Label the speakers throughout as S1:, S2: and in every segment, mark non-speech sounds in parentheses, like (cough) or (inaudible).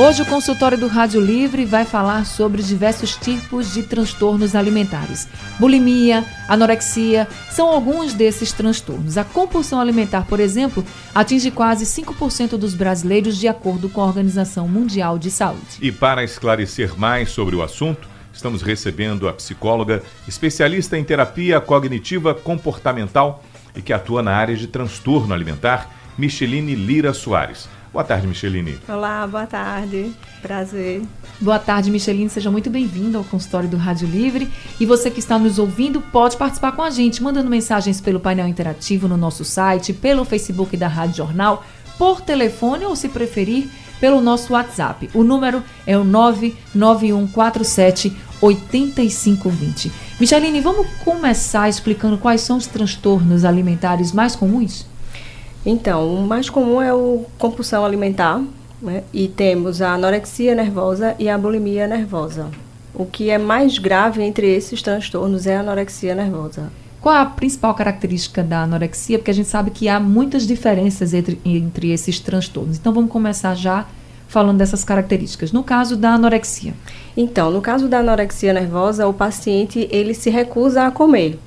S1: Hoje o consultório do Rádio Livre vai falar sobre diversos tipos de transtornos alimentares. Bulimia, anorexia são alguns desses transtornos. A compulsão alimentar, por exemplo, atinge quase 5% dos brasileiros, de acordo com a Organização Mundial de Saúde.
S2: E para esclarecer mais sobre o assunto, estamos recebendo a psicóloga, especialista em terapia cognitiva comportamental e que atua na área de transtorno alimentar, Micheline Lira Soares. Boa tarde, Micheline.
S3: Olá, boa tarde. Prazer.
S1: Boa tarde, Micheline. Seja muito bem-vindo ao consultório do Rádio Livre. E você que está nos ouvindo pode participar com a gente, mandando mensagens pelo painel interativo no nosso site, pelo Facebook da Rádio Jornal, por telefone ou, se preferir, pelo nosso WhatsApp. O número é o 99147 8520. Micheline, vamos começar explicando quais são os transtornos alimentares mais comuns?
S3: Então, o mais comum é o compulsão alimentar, né? e temos a anorexia nervosa e a bulimia nervosa. O que é mais grave entre esses transtornos é a anorexia nervosa.
S1: Qual a principal característica da anorexia? Porque a gente sabe que há muitas diferenças entre, entre esses transtornos. Então vamos começar já falando dessas características. No caso da anorexia.
S3: Então, no caso da anorexia nervosa, o paciente ele se recusa a comer.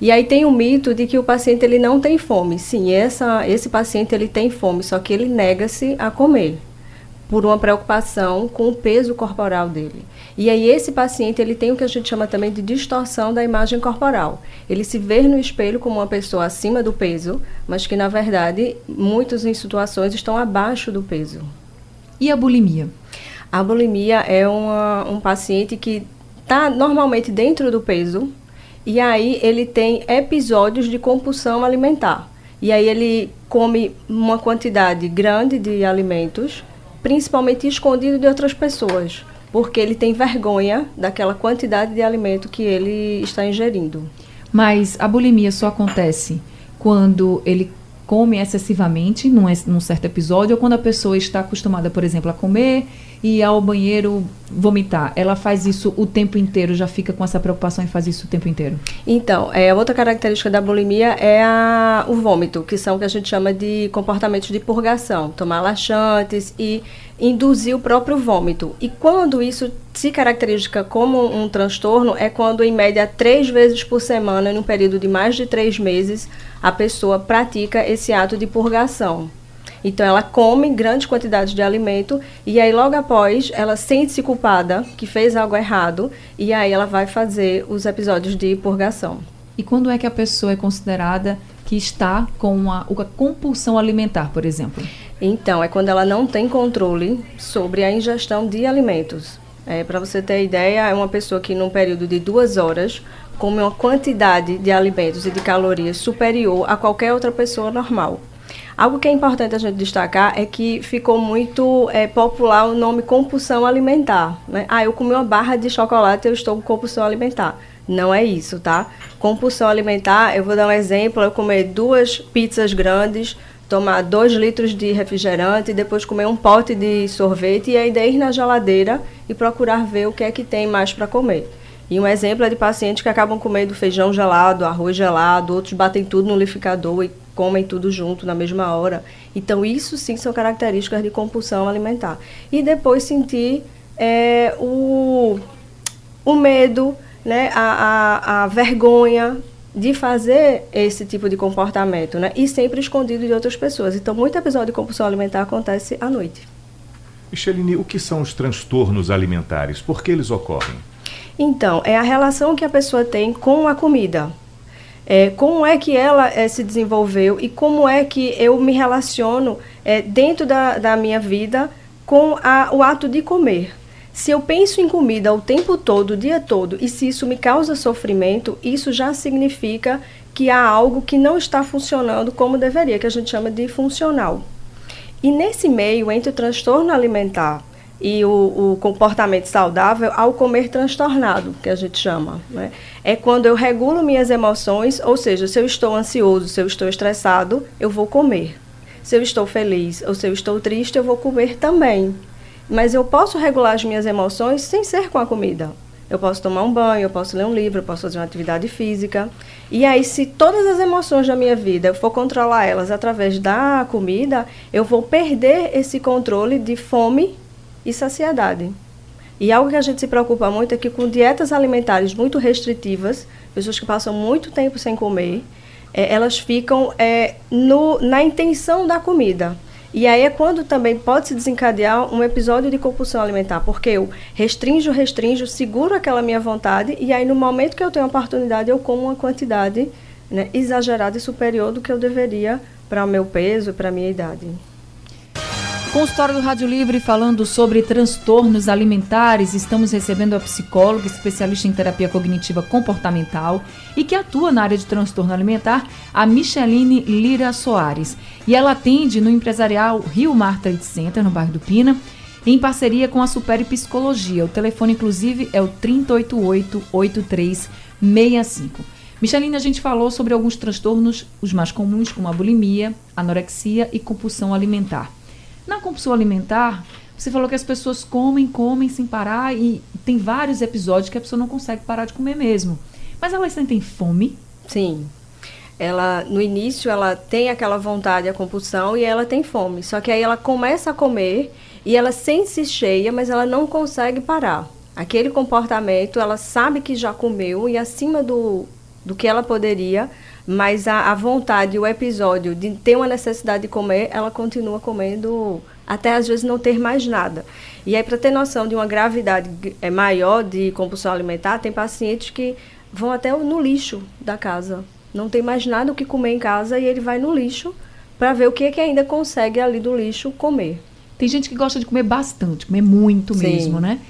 S3: E aí tem o mito de que o paciente ele não tem fome. Sim, essa, esse paciente ele tem fome, só que ele nega-se a comer por uma preocupação com o peso corporal dele. E aí esse paciente ele tem o que a gente chama também de distorção da imagem corporal. Ele se vê no espelho como uma pessoa acima do peso, mas que na verdade muitos em situações estão abaixo do peso.
S1: E a bulimia?
S3: A bulimia é uma, um paciente que está normalmente dentro do peso, e aí ele tem episódios de compulsão alimentar. E aí ele come uma quantidade grande de alimentos, principalmente escondido de outras pessoas, porque ele tem vergonha daquela quantidade de alimento que ele está ingerindo.
S1: Mas a bulimia só acontece quando ele come excessivamente num, num certo episódio ou quando a pessoa está acostumada, por exemplo, a comer ir ao banheiro vomitar, ela faz isso o tempo inteiro, já fica com essa preocupação em fazer isso o tempo inteiro?
S3: Então, é, outra característica da bulimia é a, o vômito, que são o que a gente chama de comportamentos de purgação, tomar laxantes e induzir o próprio vômito. E quando isso se caracteriza como um transtorno, é quando, em média, três vezes por semana, num período de mais de três meses, a pessoa pratica esse ato de purgação. Então ela come grandes quantidades de alimento e aí logo após ela sente-se culpada que fez algo errado e aí ela vai fazer os episódios de purgação.
S1: E quando é que a pessoa é considerada que está com uma, uma compulsão alimentar, por exemplo?
S3: Então, é quando ela não tem controle sobre a ingestão de alimentos. É, Para você ter ideia, é uma pessoa que num período de duas horas come uma quantidade de alimentos e de calorias superior a qualquer outra pessoa normal. Algo que é importante a gente destacar é que ficou muito é, popular o nome compulsão alimentar. Né? Ah, eu comi uma barra de chocolate eu estou com compulsão alimentar. Não é isso, tá? Compulsão alimentar, eu vou dar um exemplo, eu comer duas pizzas grandes, tomar dois litros de refrigerante, depois comer um pote de sorvete e ainda ir na geladeira e procurar ver o que é que tem mais para comer. E um exemplo é de pacientes que acabam comendo feijão gelado, arroz gelado, outros batem tudo no liquidificador e comem tudo junto na mesma hora. Então, isso sim são características de compulsão alimentar. E depois sentir é, o, o medo, né, a, a, a vergonha de fazer esse tipo de comportamento, né? E sempre escondido de outras pessoas. Então, muito episódio de compulsão alimentar acontece à noite.
S2: Micheline, o que são os transtornos alimentares? Por que eles ocorrem?
S3: Então, é a relação que a pessoa tem com a comida. É, como é que ela é, se desenvolveu e como é que eu me relaciono é, dentro da, da minha vida com a, o ato de comer. Se eu penso em comida o tempo todo, o dia todo, e se isso me causa sofrimento, isso já significa que há algo que não está funcionando como deveria, que a gente chama de funcional. E nesse meio, entre o transtorno alimentar e o, o, comportamento saudável ao comer transtornado, que a gente chama. Né? É quando eu regulo minhas emoções, ou seja, se eu estou ansioso, se eu estou estressado, eu vou comer. Se eu estou feliz ou se eu estou triste, eu vou comer também. Mas eu posso regular as minhas emoções sem ser com a comida. Eu posso tomar um banho, eu posso ler um livro, eu posso fazer uma atividade física. E aí, se todas as emoções da minha vida eu for controlar elas através da comida, eu vou perder esse controle de fome e saciedade. E algo que a gente se preocupa muito é que com dietas alimentares muito restritivas, pessoas que passam muito tempo sem comer, é, elas ficam é, no, na intenção da comida. E aí é quando também pode se desencadear um episódio de compulsão alimentar, porque eu restringo, restringo, seguro aquela minha vontade, e aí no momento que eu tenho a oportunidade, eu como uma quantidade né, exagerada e superior do que eu deveria para o meu peso para a minha idade.
S1: Consultório do Rádio Livre falando sobre transtornos alimentares. Estamos recebendo a psicóloga, especialista em terapia cognitiva comportamental e que atua na área de transtorno alimentar, a Micheline Lira Soares. E ela atende no empresarial Rio Mar Trade Center, no bairro do Pina, em parceria com a Super Psicologia. O telefone, inclusive, é o 388-8365. Micheline, a gente falou sobre alguns transtornos, os mais comuns, como a bulimia, anorexia e compulsão alimentar. Na compulsão alimentar, você falou que as pessoas comem, comem sem parar e tem vários episódios que a pessoa não consegue parar de comer mesmo. Mas elas sentem fome?
S3: Sim. Ela no início ela tem aquela vontade, a compulsão e ela tem fome. Só que aí ela começa a comer e ela sente-se cheia, mas ela não consegue parar. Aquele comportamento, ela sabe que já comeu e acima do, do que ela poderia, mas a, a vontade, o episódio de ter uma necessidade de comer, ela continua comendo até às vezes não ter mais nada. E aí, para ter noção de uma gravidade é, maior de compulsão alimentar, tem pacientes que vão até no lixo da casa. Não tem mais nada o que comer em casa e ele vai no lixo para ver o que, é que ainda consegue ali do lixo comer.
S1: Tem gente que gosta de comer bastante, comer muito Sim. mesmo, né?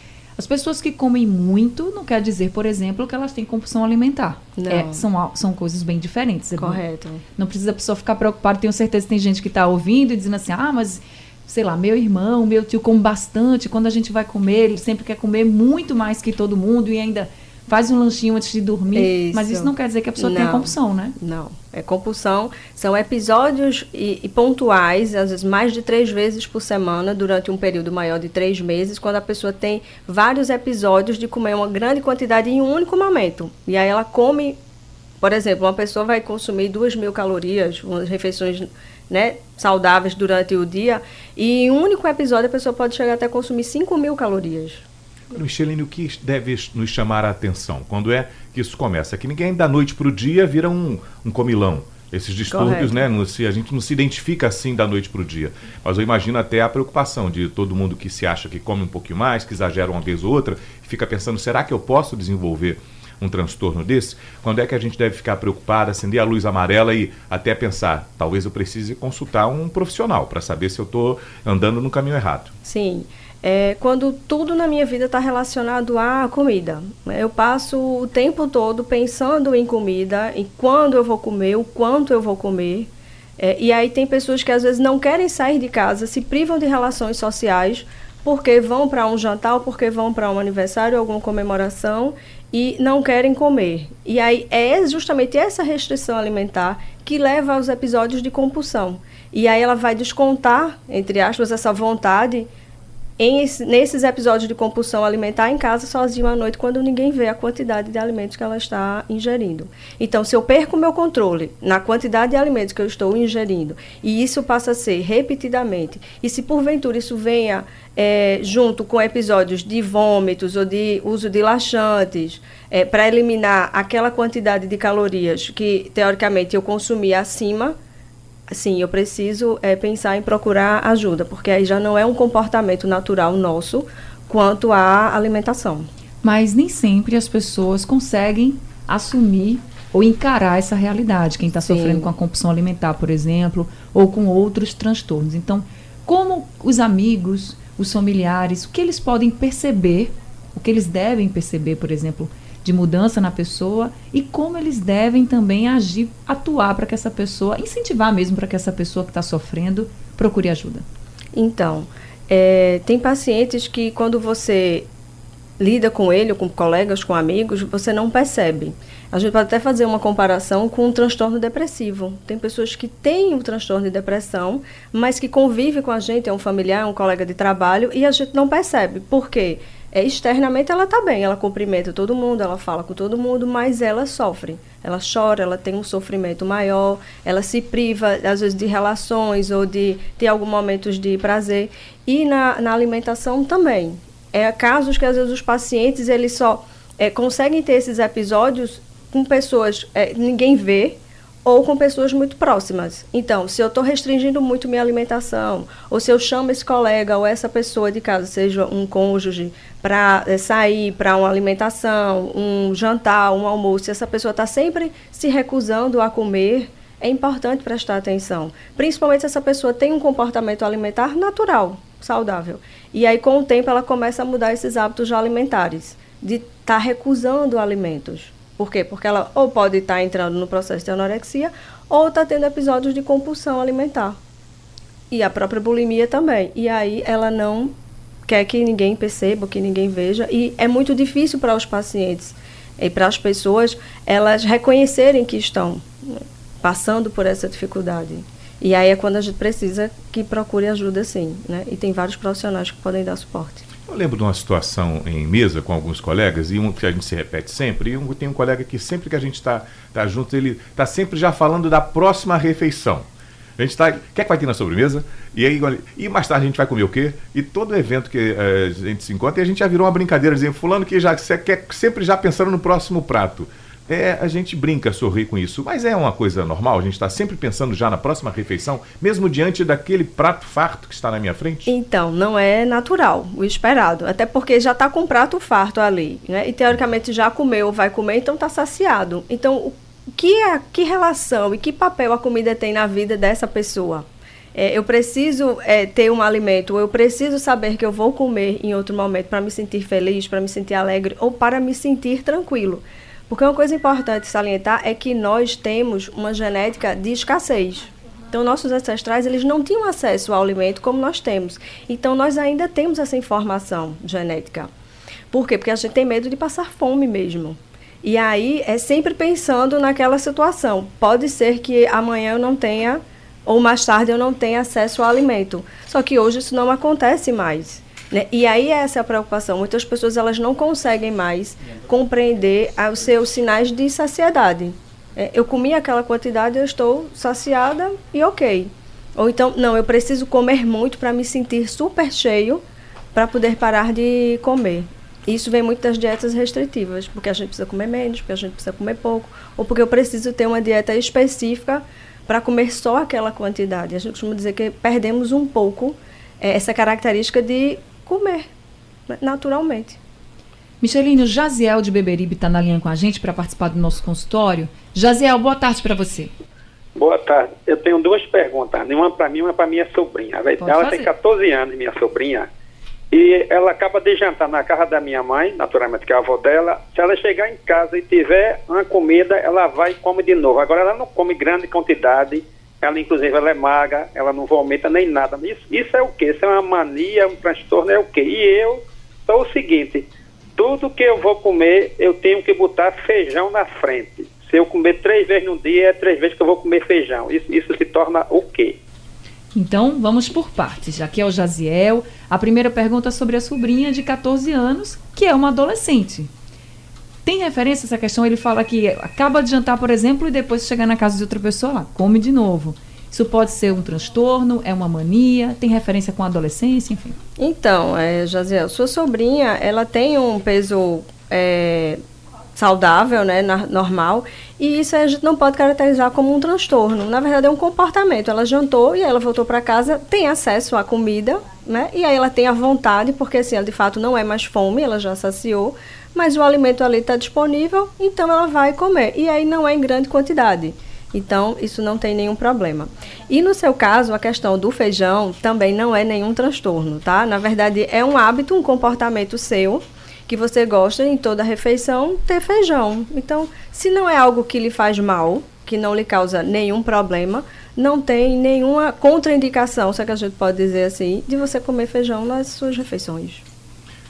S1: As pessoas que comem muito não quer dizer, por exemplo, que elas têm compulsão alimentar. É, são, são coisas bem diferentes.
S3: Correto.
S1: Não, não precisa a pessoa ficar preocupada. Tenho certeza que tem gente que está ouvindo e dizendo assim, ah, mas sei lá, meu irmão, meu tio come bastante. Quando a gente vai comer, ele sempre quer comer muito mais que todo mundo e ainda faz um lanchinho antes de dormir. Isso. Mas isso não quer dizer que a pessoa não, tenha compulsão, né?
S3: Não. É compulsão. São episódios e, e, pontuais, às vezes mais de três vezes por semana, durante um período maior de três meses, quando a pessoa tem vários episódios de comer uma grande quantidade em um único momento. E aí ela come, por exemplo, uma pessoa vai consumir duas mil calorias, umas refeições né, saudáveis durante o dia, e em um único episódio a pessoa pode chegar até consumir 5 mil calorias.
S2: Micheline, o que deve nos chamar a atenção? Quando é que isso começa? Que ninguém da noite para o dia vira um, um comilão. Esses distúrbios, Correto. né? Não se, a gente não se identifica assim da noite para o dia. Mas eu imagino até a preocupação de todo mundo que se acha que come um pouquinho mais, que exagera uma vez ou outra, fica pensando: será que eu posso desenvolver um transtorno desse? Quando é que a gente deve ficar preocupado, acender a luz amarela e até pensar: talvez eu precise consultar um profissional para saber se eu estou andando no caminho errado?
S3: Sim é quando tudo na minha vida está relacionado à comida. Eu passo o tempo todo pensando em comida, em quando eu vou comer, o quanto eu vou comer. É, e aí tem pessoas que às vezes não querem sair de casa, se privam de relações sociais porque vão para um jantar porque vão para um aniversário, alguma comemoração e não querem comer. E aí é justamente essa restrição alimentar que leva aos episódios de compulsão. E aí ela vai descontar, entre aspas, essa vontade em, nesses episódios de compulsão alimentar em casa sozinho à noite, quando ninguém vê a quantidade de alimentos que ela está ingerindo. Então, se eu perco o meu controle na quantidade de alimentos que eu estou ingerindo, e isso passa a ser repetidamente, e se porventura isso venha é, junto com episódios de vômitos ou de uso de laxantes, é, para eliminar aquela quantidade de calorias que, teoricamente, eu consumi acima sim, eu preciso é, pensar em procurar ajuda, porque aí já não é um comportamento natural nosso quanto à alimentação.
S1: Mas nem sempre as pessoas conseguem assumir ou encarar essa realidade. Quem está sofrendo com a compulsão alimentar, por exemplo, ou com outros transtornos. Então, como os amigos, os familiares, o que eles podem perceber, o que eles devem perceber, por exemplo, de mudança na pessoa e como eles devem também agir, atuar para que essa pessoa, incentivar mesmo para que essa pessoa que está sofrendo procure ajuda.
S3: Então, É, tem pacientes que quando você lida com ele, com colegas, com amigos, você não percebe. A gente pode até fazer uma comparação com um transtorno depressivo. Tem pessoas que têm um transtorno de depressão, mas que convivem com a gente, é um familiar, é um colega de trabalho, e a gente não percebe. Por quê? É, externamente ela está bem, ela cumprimenta todo mundo, ela fala com todo mundo, mas ela sofre. Ela chora, ela tem um sofrimento maior, ela se priva, às vezes, de relações ou de ter alguns momentos de prazer. E na, na alimentação também. É casos que, às vezes, os pacientes eles só é, conseguem ter esses episódios com pessoas é, ninguém vê ou com pessoas muito próximas. Então, se eu estou restringindo muito minha alimentação, ou se eu chamo esse colega ou essa pessoa de casa, seja um cônjuge, para é, sair para uma alimentação, um jantar, um almoço, se essa pessoa está sempre se recusando a comer, é importante prestar atenção. Principalmente se essa pessoa tem um comportamento alimentar natural, saudável. E aí, com o tempo, ela começa a mudar esses hábitos alimentares, de estar tá recusando alimentos. Por quê? Porque ela ou pode estar tá entrando no processo de anorexia ou está tendo episódios de compulsão alimentar. E a própria bulimia também. E aí ela não quer que ninguém perceba, que ninguém veja. E é muito difícil para os pacientes e para as pessoas elas reconhecerem que estão né, passando por essa dificuldade. E aí é quando a gente precisa que procure ajuda, sim. Né? E tem vários profissionais que podem dar suporte.
S2: Eu lembro de uma situação em mesa com alguns colegas, e um que a gente se repete sempre, e um, tem um colega que sempre que a gente está tá junto, ele está sempre já falando da próxima refeição. A gente está. Quer que vai ter na sobremesa? E aí, e mais tarde a gente vai comer o quê? E todo evento que uh, a gente se encontra, e a gente já virou uma brincadeira, dizendo, fulano que já quer sempre já pensando no próximo prato. É, a gente brinca, sorri com isso, mas é uma coisa normal, a gente está sempre pensando já na próxima refeição, mesmo diante daquele prato farto que está na minha frente?
S3: Então, não é natural, o esperado, até porque já está com o prato farto ali, né? E teoricamente já comeu, vai comer, então está saciado. Então, o que, é, que relação e que papel a comida tem na vida dessa pessoa? É, eu preciso é, ter um alimento, eu preciso saber que eu vou comer em outro momento para me sentir feliz, para me sentir alegre ou para me sentir tranquilo. Porque uma coisa importante salientar é que nós temos uma genética de escassez. Então, nossos ancestrais eles não tinham acesso ao alimento como nós temos. Então, nós ainda temos essa informação genética. Por quê? Porque a gente tem medo de passar fome mesmo. E aí é sempre pensando naquela situação. Pode ser que amanhã eu não tenha, ou mais tarde eu não tenha acesso ao alimento. Só que hoje isso não acontece mais. Né? E aí essa é a preocupação. Muitas pessoas elas não conseguem mais compreender os seus sinais de saciedade. É, eu comi aquela quantidade, eu estou saciada e ok. Ou então, não, eu preciso comer muito para me sentir super cheio para poder parar de comer. Isso vem muito das dietas restritivas, porque a gente precisa comer menos, porque a gente precisa comer pouco, ou porque eu preciso ter uma dieta específica para comer só aquela quantidade. A gente costuma dizer que perdemos um pouco é, essa característica de comer né, naturalmente.
S1: Michelino, Jaziel de Beberibe está na linha com a gente para participar do nosso consultório. Jaziel, boa tarde para você.
S4: Boa tarde. Eu tenho duas perguntas. Uma para mim e uma para minha sobrinha. Pode ela fazer. tem 14 anos, minha sobrinha. E ela acaba de jantar na casa da minha mãe, naturalmente, que é a avó dela. Se ela chegar em casa e tiver uma comida, ela vai e come de novo. Agora, ela não come grande quantidade ela, inclusive, ela é magra, ela não vomita nem nada. Isso, isso é o quê? Isso é uma mania, um transtorno, é o quê? E eu sou o seguinte: tudo que eu vou comer, eu tenho que botar feijão na frente. Se eu comer três vezes no dia, é três vezes que eu vou comer feijão. Isso, isso se torna o quê?
S1: Então, vamos por partes. Aqui é o Jaziel. A primeira pergunta é sobre a sobrinha de 14 anos, que é uma adolescente. Tem referência essa questão? Ele fala que acaba de jantar, por exemplo, e depois chegar na casa de outra pessoa lá, come de novo. Isso pode ser um transtorno, é uma mania, tem referência com a adolescência, enfim.
S3: Então, é, Jaziel, sua sobrinha, ela tem um peso é, saudável, né, na, normal, e isso a gente não pode caracterizar como um transtorno. Na verdade, é um comportamento. Ela jantou e ela voltou para casa, tem acesso à comida, né, e aí ela tem a vontade, porque assim, ela de fato não é mais fome, ela já saciou, mas o alimento ali está disponível, então ela vai comer. E aí não é em grande quantidade. Então, isso não tem nenhum problema. E no seu caso, a questão do feijão também não é nenhum transtorno, tá? Na verdade, é um hábito, um comportamento seu que você gosta em toda refeição ter feijão. Então, se não é algo que lhe faz mal, que não lhe causa nenhum problema, não tem nenhuma contraindicação, se é que a gente pode dizer assim, de você comer feijão nas suas refeições.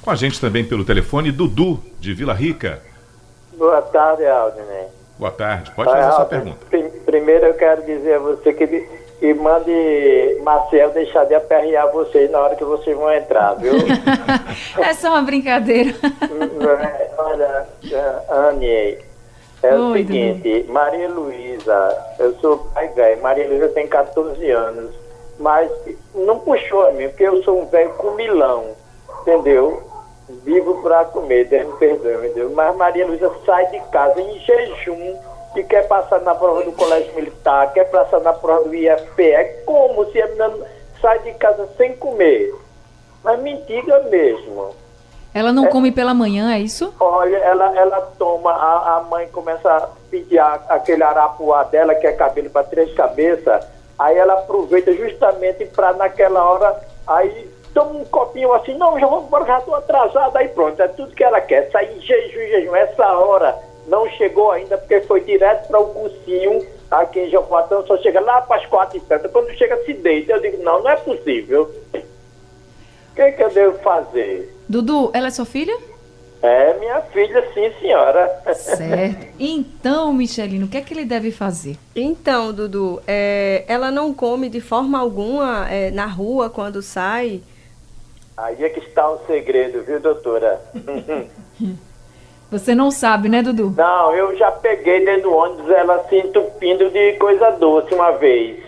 S2: Com a gente também pelo telefone, Dudu, de Vila Rica.
S5: Boa tarde, Aldinei.
S2: Boa tarde, pode fazer a sua pergunta.
S5: Primeiro eu quero dizer a você que e mande Marcel deixar de aperrear vocês na hora que vocês vão entrar, viu? (laughs)
S1: é só uma brincadeira.
S5: Olha, Anne, é Oi, o seguinte, Maria Luísa, eu sou pai velho, Maria Luísa tem 14 anos, mas não puxou a mim, porque eu sou um velho com milão, entendeu? Vivo para comer, Deus me perdoe, entendeu? Mas Maria Luísa sai de casa em jejum que quer passar na prova do colégio militar, quer passar na prova do IFP. É como se a menina sai de casa sem comer. Mas mentira mesmo.
S1: Ela não é, come pela manhã, é isso?
S5: Olha, ela, ela toma, a, a mãe começa a pedir a, aquele arapuá dela, que é cabelo para três cabeças, aí ela aproveita justamente para naquela hora, aí toma um copinho assim, não, já vou embora, já estou atrasada, aí pronto, é tudo que ela quer, sair em jejum, jejum, essa hora não chegou ainda, porque foi direto para o cursinho aqui em Jopatão, só chega lá para as quatro e tanto. Quando chega, se deita. Eu digo, não, não é possível. O que, que eu devo fazer?
S1: Dudu, ela é sua filha?
S5: É minha filha, sim, senhora.
S1: Certo. (laughs) Então, Michelino, o que é que ele deve fazer?
S3: Então, Dudu, é, ela não come de forma alguma é, na rua quando sai?
S5: Aí é que está o segredo, viu, doutora? (laughs)
S1: Você não sabe, né, Dudu?
S5: Não, eu já peguei dentro do ônibus ela se entupindo de coisa doce uma vez.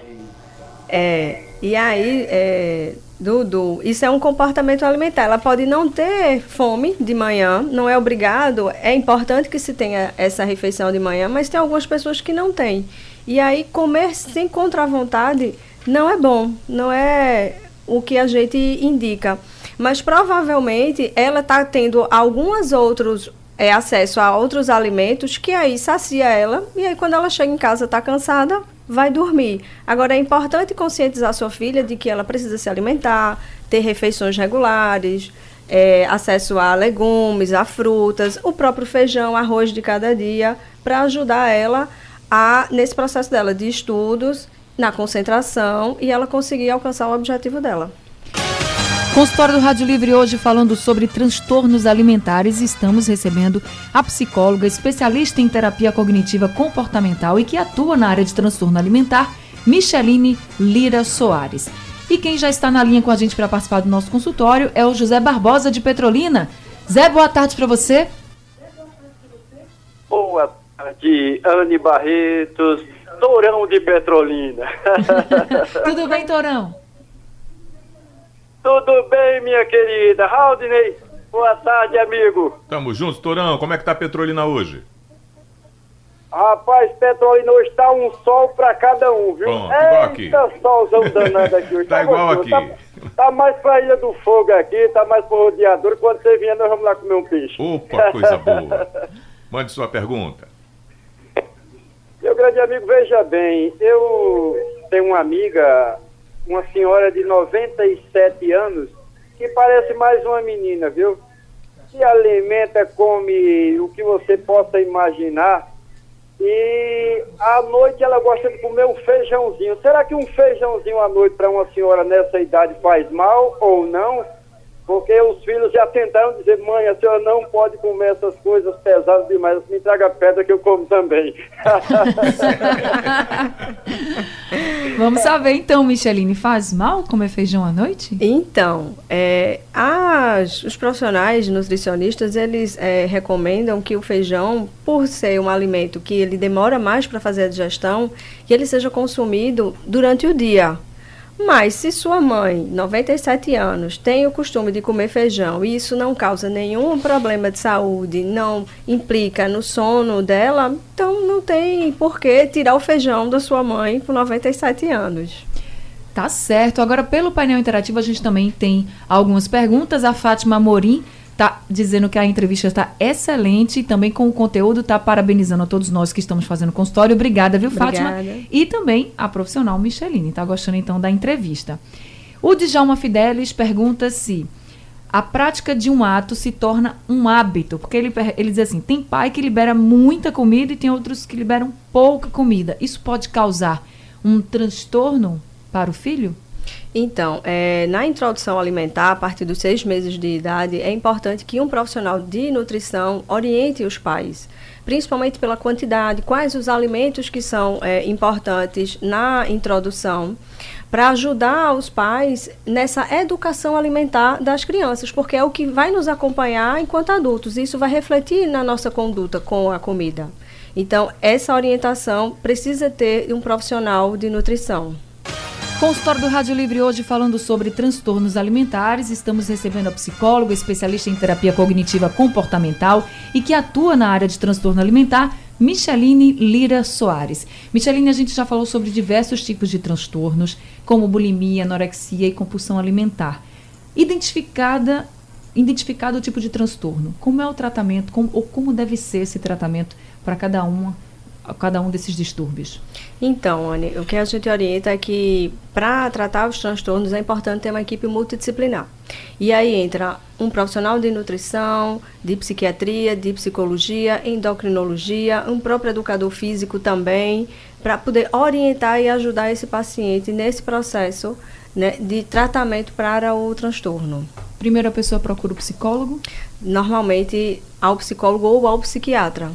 S3: É, e aí, é, Dudu, isso é um comportamento alimentar. Ela pode não ter fome de manhã, não é obrigado. É importante que se tenha essa refeição de manhã, mas tem algumas pessoas que não têm. E aí, comer sem contra vontade não é bom, não é o que a gente indica. Mas provavelmente ela está tendo alguns outros é, acesso a outros alimentos que aí sacia ela e aí quando ela chega em casa está cansada vai dormir. Agora é importante conscientizar sua filha de que ela precisa se alimentar, ter refeições regulares, é, acesso a legumes, a frutas, o próprio feijão, arroz de cada dia, para ajudar ela a nesse processo dela de estudos, na concentração e ela conseguir alcançar o objetivo dela.
S1: Consultório do Rádio Livre hoje falando sobre transtornos alimentares. Estamos recebendo a psicóloga especialista em terapia cognitiva comportamental e que atua na área de transtorno alimentar, Micheline Lira Soares. E quem já está na linha com a gente para participar do nosso consultório é o José Barbosa de Petrolina. Zé, boa tarde para você.
S6: Boa tarde, Anne Barretos, Tourão de Petrolina. (laughs)
S1: Tudo bem, Tourão?
S6: Tudo bem, minha querida? Haldney, boa tarde, amigo.
S2: Tamo juntos, Torão. Como é que tá a Petrolina hoje?
S6: Rapaz, Petrolina hoje tá um sol pra cada um, viu?
S2: Bom, igual aqui.
S6: Solzão danado aqui hoje. (laughs)
S2: tá, tá igual aqui. Tá,
S6: tá, mais pra Ilha do Fogo aqui, tá mais pro rodeador. Quando você vier, nós vamos lá comer um peixe.
S2: Opa, coisa boa. (laughs) Mande sua pergunta.
S6: Meu grande amigo, veja bem, eu tenho uma amiga uma senhora de 97 anos, que parece mais uma menina, viu? Se alimenta, come o que você possa imaginar. E à noite ela gosta de comer um feijãozinho. Será que um feijãozinho à noite para uma senhora nessa idade faz mal ou não? Porque os filhos já tentaram dizer, mãe, a senhora não pode comer essas coisas pesadas demais, me traga pedra que eu como também. (laughs) (laughs)
S1: Vamos saber então, Micheline, faz mal comer feijão à noite?
S3: Então, é, as, os profissionais nutricionistas, eles é, recomendam que o feijão, por ser um alimento que ele demora mais para fazer a digestão, que ele seja consumido durante o dia. Mas se sua mãe, 97 anos, tem o costume de comer feijão e isso não causa nenhum problema de saúde, não implica no sono dela, então não tem por que tirar o feijão da sua mãe com 97 anos.
S1: Tá certo. Agora, pelo painel interativo, a gente também tem algumas perguntas. A Fátima Morim tá dizendo que a entrevista está excelente e também com o conteúdo está parabenizando a todos nós que estamos fazendo consultório. Obrigada, viu, Obrigada. Fátima? E também a profissional Micheline. Tá gostando então da entrevista. O Djalma Fidelis pergunta se a prática de um ato se torna um hábito. Porque ele, ele diz assim: tem pai que libera muita comida e tem outros que liberam pouca comida. Isso pode causar um transtorno para o filho?
S3: Então, é, na introdução alimentar, a partir dos seis meses de idade, é importante que um profissional de nutrição oriente os pais, principalmente pela quantidade, quais os alimentos que são é, importantes na introdução para ajudar os pais nessa educação alimentar das crianças, porque é o que vai nos acompanhar enquanto adultos. Isso vai refletir na nossa conduta com a comida. Então, essa orientação precisa ter um profissional de nutrição.
S1: Consultório do Rádio Livre hoje falando sobre transtornos alimentares. Estamos recebendo a psicóloga, especialista em terapia cognitiva comportamental e que atua na área de transtorno alimentar, Micheline Lira Soares. Micheline, a gente já falou sobre diversos tipos de transtornos, como bulimia, anorexia e compulsão alimentar. Identificada, identificado o tipo de transtorno, como é o tratamento, como, ou como deve ser esse tratamento para cada uma cada um desses distúrbios?
S3: Então, Anne, o que a gente orienta é que para tratar os transtornos é importante ter uma equipe multidisciplinar. E aí entra um profissional de nutrição, de psiquiatria, de psicologia, endocrinologia, um próprio educador físico também, para poder orientar e ajudar esse paciente nesse processo né, de tratamento para o transtorno.
S1: Primeiro a pessoa procura o psicólogo?
S3: Normalmente ao psicólogo ou ao psiquiatra.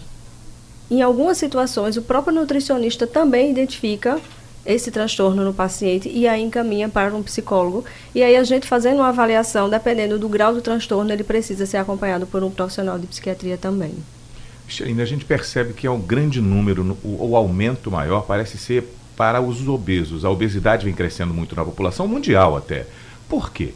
S3: Em algumas situações, o próprio nutricionista também identifica esse transtorno no paciente e aí encaminha para um psicólogo. E aí a gente fazendo uma avaliação, dependendo do grau do transtorno, ele precisa ser acompanhado por um profissional de psiquiatria também.
S2: Ainda a gente percebe que é um grande número, o, o aumento maior parece ser para os obesos. A obesidade vem crescendo muito na população mundial até. Por quê?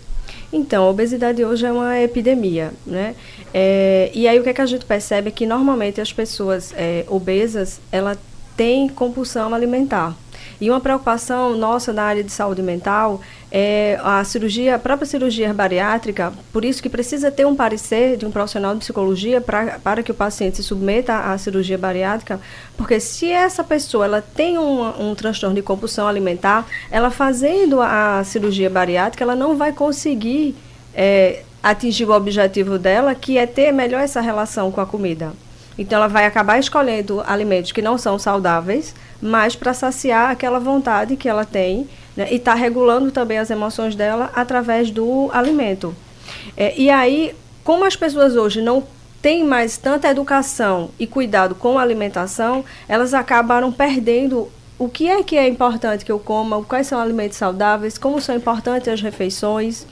S3: Então, a obesidade hoje é uma epidemia, né? É, e aí o que, é que a gente percebe é que normalmente as pessoas é, obesas, ela tem compulsão alimentar. E uma preocupação nossa na área de saúde mental é a cirurgia, a própria cirurgia bariátrica, por isso que precisa ter um parecer de um profissional de psicologia pra, para que o paciente se submeta à cirurgia bariátrica, porque se essa pessoa ela tem um, um transtorno de compulsão alimentar, ela fazendo a cirurgia bariátrica, ela não vai conseguir é, atingir o objetivo dela, que é ter melhor essa relação com a comida. Então, ela vai acabar escolhendo alimentos que não são saudáveis, mas para saciar aquela vontade que ela tem né, e está regulando também as emoções dela através do alimento. É, e aí, como as pessoas hoje não têm mais tanta educação e cuidado com a alimentação, elas acabaram perdendo o que é que é importante que eu coma, quais são alimentos saudáveis, como são importantes as refeições.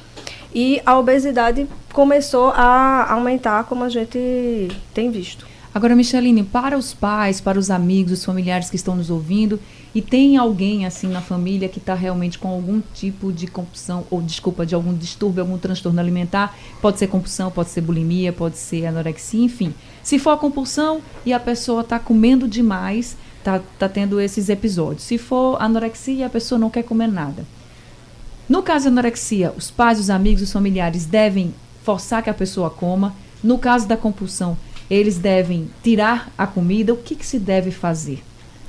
S3: E a obesidade começou a aumentar, como a gente tem visto.
S1: Agora, Micheline, para os pais, para os amigos, os familiares que estão nos ouvindo, e tem alguém assim na família que está realmente com algum tipo de compulsão, ou desculpa, de algum distúrbio, algum transtorno alimentar, pode ser compulsão, pode ser bulimia, pode ser anorexia, enfim. Se for a compulsão e a pessoa está comendo demais, está tá tendo esses episódios. Se for anorexia, a pessoa não quer comer nada. No caso de anorexia, os pais, os amigos, os familiares devem forçar que a pessoa coma. No caso da compulsão, eles devem tirar a comida? O que, que se deve fazer?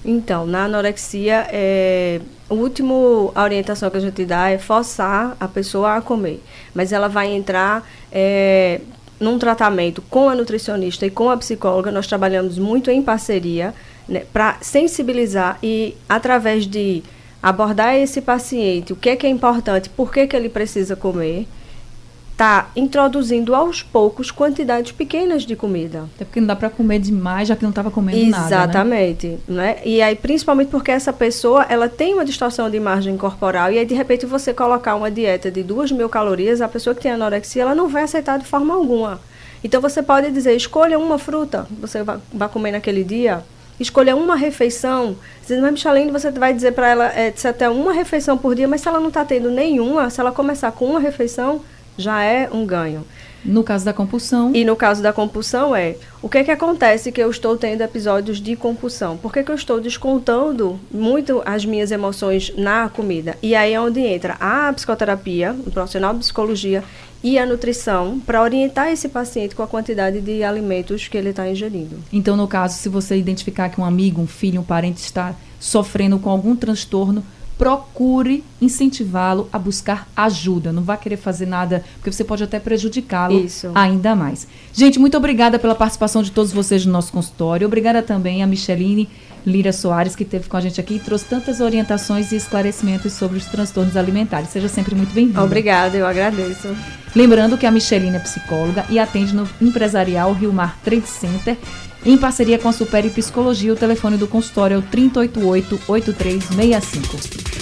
S3: Então, na anorexia, é, a última orientação que a gente dá é forçar a pessoa a comer. Mas ela vai entrar é, num tratamento com a nutricionista e com a psicóloga. Nós trabalhamos muito em parceria né, para sensibilizar e, através de abordar esse paciente, o que é, que é importante, por que, que ele precisa comer está introduzindo aos poucos quantidades pequenas de comida.
S1: Até porque não dá para comer demais, já que não estava comendo
S3: Exatamente,
S1: nada.
S3: Exatamente. Né? né? E aí, principalmente porque essa pessoa ela tem uma distorção de imagem corporal, e aí, de repente, você colocar uma dieta de duas mil calorias, a pessoa que tem anorexia, ela não vai aceitar de forma alguma. Então, você pode dizer: escolha uma fruta, você vai, comer naquele dia. Escolha uma refeição. Mas, Michelene, você vai dizer para ela é, se até uma refeição por dia, mas se ela não está tendo nenhuma, se ela começar com uma refeição, já é um ganho.
S1: No caso da compulsão.
S3: E no caso da compulsão é o que é que acontece que eu estou tendo episódios de compulsão? Por que, que eu estou descontando muito as minhas emoções na comida? E aí é onde entra a psicoterapia, o profissional de psicologia e a nutrição para orientar esse paciente com a quantidade de alimentos que ele está ingerindo.
S1: Então, no caso, se você identificar que um amigo, um filho, um parente está sofrendo com algum transtorno, procure incentivá-lo a buscar ajuda. Não vá querer fazer nada, porque você pode até prejudicá-lo ainda mais. Gente, muito obrigada pela participação de todos vocês no nosso consultório. Obrigada também a Micheline Lira Soares, que esteve com a gente aqui e trouxe tantas orientações e esclarecimentos sobre os transtornos alimentares. Seja sempre muito bem-vinda.
S3: Obrigada, eu agradeço.
S1: Lembrando que a Micheline é psicóloga e atende no Empresarial Rio Mar Trade Center em parceria com a Super Psicologia, o telefone do consultório é o 3088-8365.